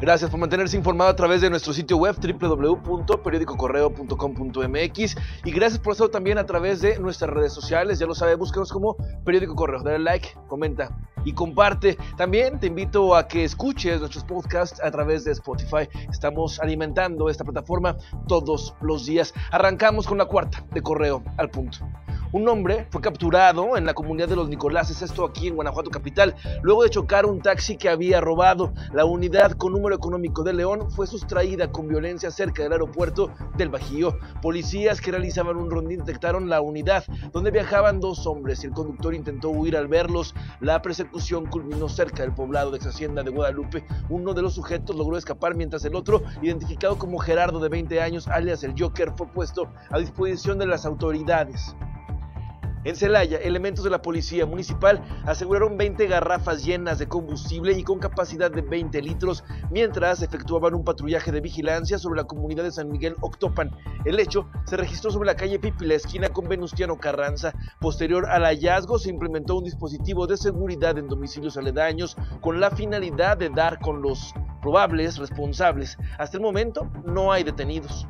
Gracias por mantenerse informado a través de nuestro sitio web www.periodicocorreo.com.mx y gracias por hacerlo también a través de nuestras redes sociales. Ya lo sabes, búscanos como Periódico Correo. Dale like, comenta y comparte. También te invito a que escuches nuestros podcasts a través de Spotify. Estamos alimentando esta plataforma todos los días. Arrancamos con la cuarta de Correo al punto. Un hombre fue capturado en la comunidad de los Nicoláses, esto aquí en Guanajuato capital, luego de chocar un taxi que había robado. La unidad con número económico de León fue sustraída con violencia cerca del aeropuerto del Bajío. Policías que realizaban un rondín detectaron la unidad donde viajaban dos hombres y el conductor intentó huir al verlos. La persecución culminó cerca del poblado de ex hacienda de Guadalupe. Uno de los sujetos logró escapar mientras el otro, identificado como Gerardo de 20 años, alias el Joker, fue puesto a disposición de las autoridades. En Celaya, elementos de la policía municipal aseguraron 20 garrafas llenas de combustible y con capacidad de 20 litros mientras efectuaban un patrullaje de vigilancia sobre la comunidad de San Miguel Octopan. El hecho se registró sobre la calle Pipi, la esquina con Venustiano Carranza. Posterior al hallazgo se implementó un dispositivo de seguridad en domicilios aledaños con la finalidad de dar con los probables responsables. Hasta el momento no hay detenidos.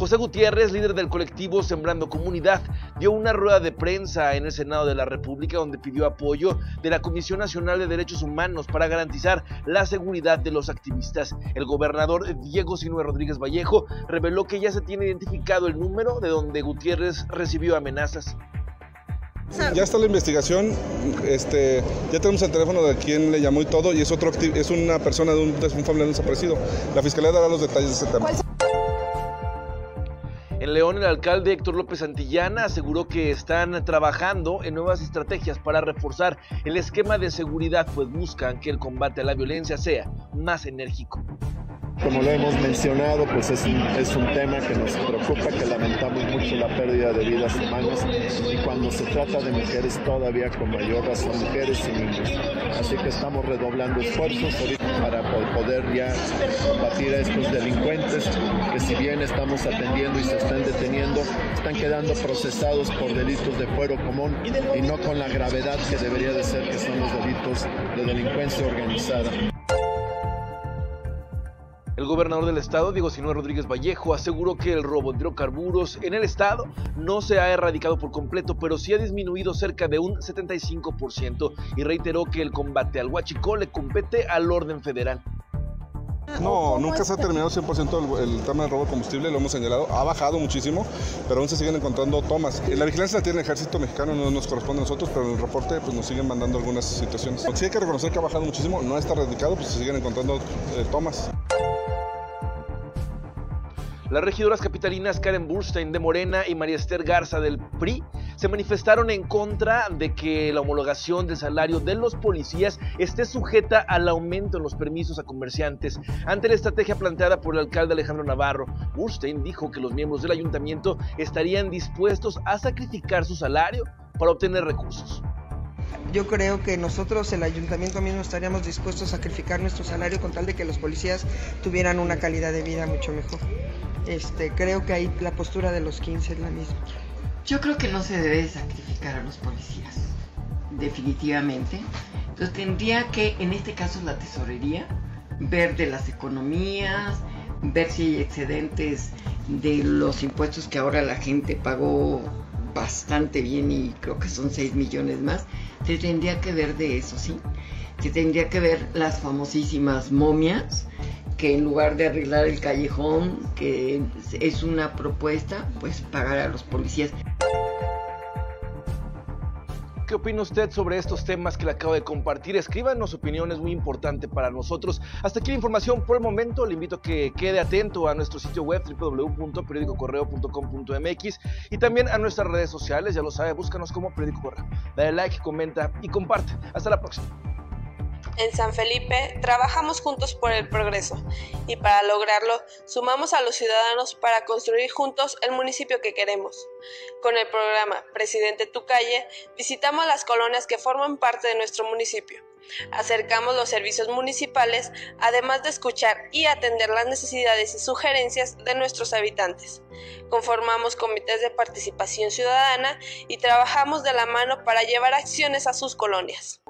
José Gutiérrez, líder del colectivo Sembrando Comunidad, dio una rueda de prensa en el Senado de la República donde pidió apoyo de la Comisión Nacional de Derechos Humanos para garantizar la seguridad de los activistas. El gobernador Diego Sinue Rodríguez Vallejo reveló que ya se tiene identificado el número de donde Gutiérrez recibió amenazas. Ya está la investigación, este, ya tenemos el teléfono de quien le llamó y todo, y es otro es una persona de un, de un familiar desaparecido. La fiscalía dará los detalles de ese tema. León, el alcalde Héctor López Santillana aseguró que están trabajando en nuevas estrategias para reforzar el esquema de seguridad, pues buscan que el combate a la violencia sea más enérgico. Como lo hemos mencionado, pues es un, es un tema que nos preocupa, que lamentamos mucho la pérdida de vidas humanas y cuando se trata de mujeres todavía con mayor razón, mujeres y niños. Así que estamos redoblando esfuerzos para poder ya combatir a estos delincuentes que si bien estamos atendiendo y se están deteniendo, están quedando procesados por delitos de fuero común y no con la gravedad que debería de ser que son los delitos de delincuencia organizada. El gobernador del estado, Diego Sinue Rodríguez Vallejo, aseguró que el robo de hidrocarburos en el estado no se ha erradicado por completo, pero sí ha disminuido cerca de un 75% y reiteró que el combate al huachicol le compete al orden federal. No, nunca se ha terminado 100% el, tema del robo de combustible, lo hemos señalado, ha bajado muchísimo, pero aún se siguen encontrando tomas. La vigilancia la tiene el ejército mexicano, no nos corresponde a nosotros, pero en el reporte pues, nos siguen mandando algunas situaciones. Sí hay que reconocer que ha bajado muchísimo, no está erradicado, pues se siguen encontrando eh, tomas. Las regidoras capitalinas Karen Burstein de Morena y María Esther Garza del PRI se manifestaron en contra de que la homologación del salario de los policías esté sujeta al aumento en los permisos a comerciantes. Ante la estrategia planteada por el alcalde Alejandro Navarro, Burstein dijo que los miembros del ayuntamiento estarían dispuestos a sacrificar su salario para obtener recursos yo creo que nosotros, el ayuntamiento mismo, estaríamos dispuestos a sacrificar nuestro salario con tal de que los policías tuvieran una calidad de vida mucho mejor. Este, creo que ahí la postura de los 15 es la misma. Yo creo que no se debe sacrificar a los policías, definitivamente. Entonces tendría que, en este caso, la tesorería, ver de las economías, ver si hay excedentes de los impuestos que ahora la gente pagó bastante bien y creo que son 6 millones más. Se tendría que ver de eso, ¿sí? Se tendría que ver las famosísimas momias que en lugar de arreglar el callejón, que es una propuesta, pues pagar a los policías. ¿Qué opina usted sobre estos temas que le acabo de compartir? Escríbanos opiniones muy importante para nosotros. Hasta aquí la información por el momento. Le invito a que quede atento a nuestro sitio web www.periodicocorreo.com.mx y también a nuestras redes sociales. Ya lo sabe, búscanos como Periódico Correo. Dale like, comenta y comparte. Hasta la próxima. En San Felipe trabajamos juntos por el progreso y para lograrlo sumamos a los ciudadanos para construir juntos el municipio que queremos. Con el programa Presidente Tu Calle visitamos las colonias que forman parte de nuestro municipio. Acercamos los servicios municipales, además de escuchar y atender las necesidades y sugerencias de nuestros habitantes. Conformamos comités de participación ciudadana y trabajamos de la mano para llevar acciones a sus colonias.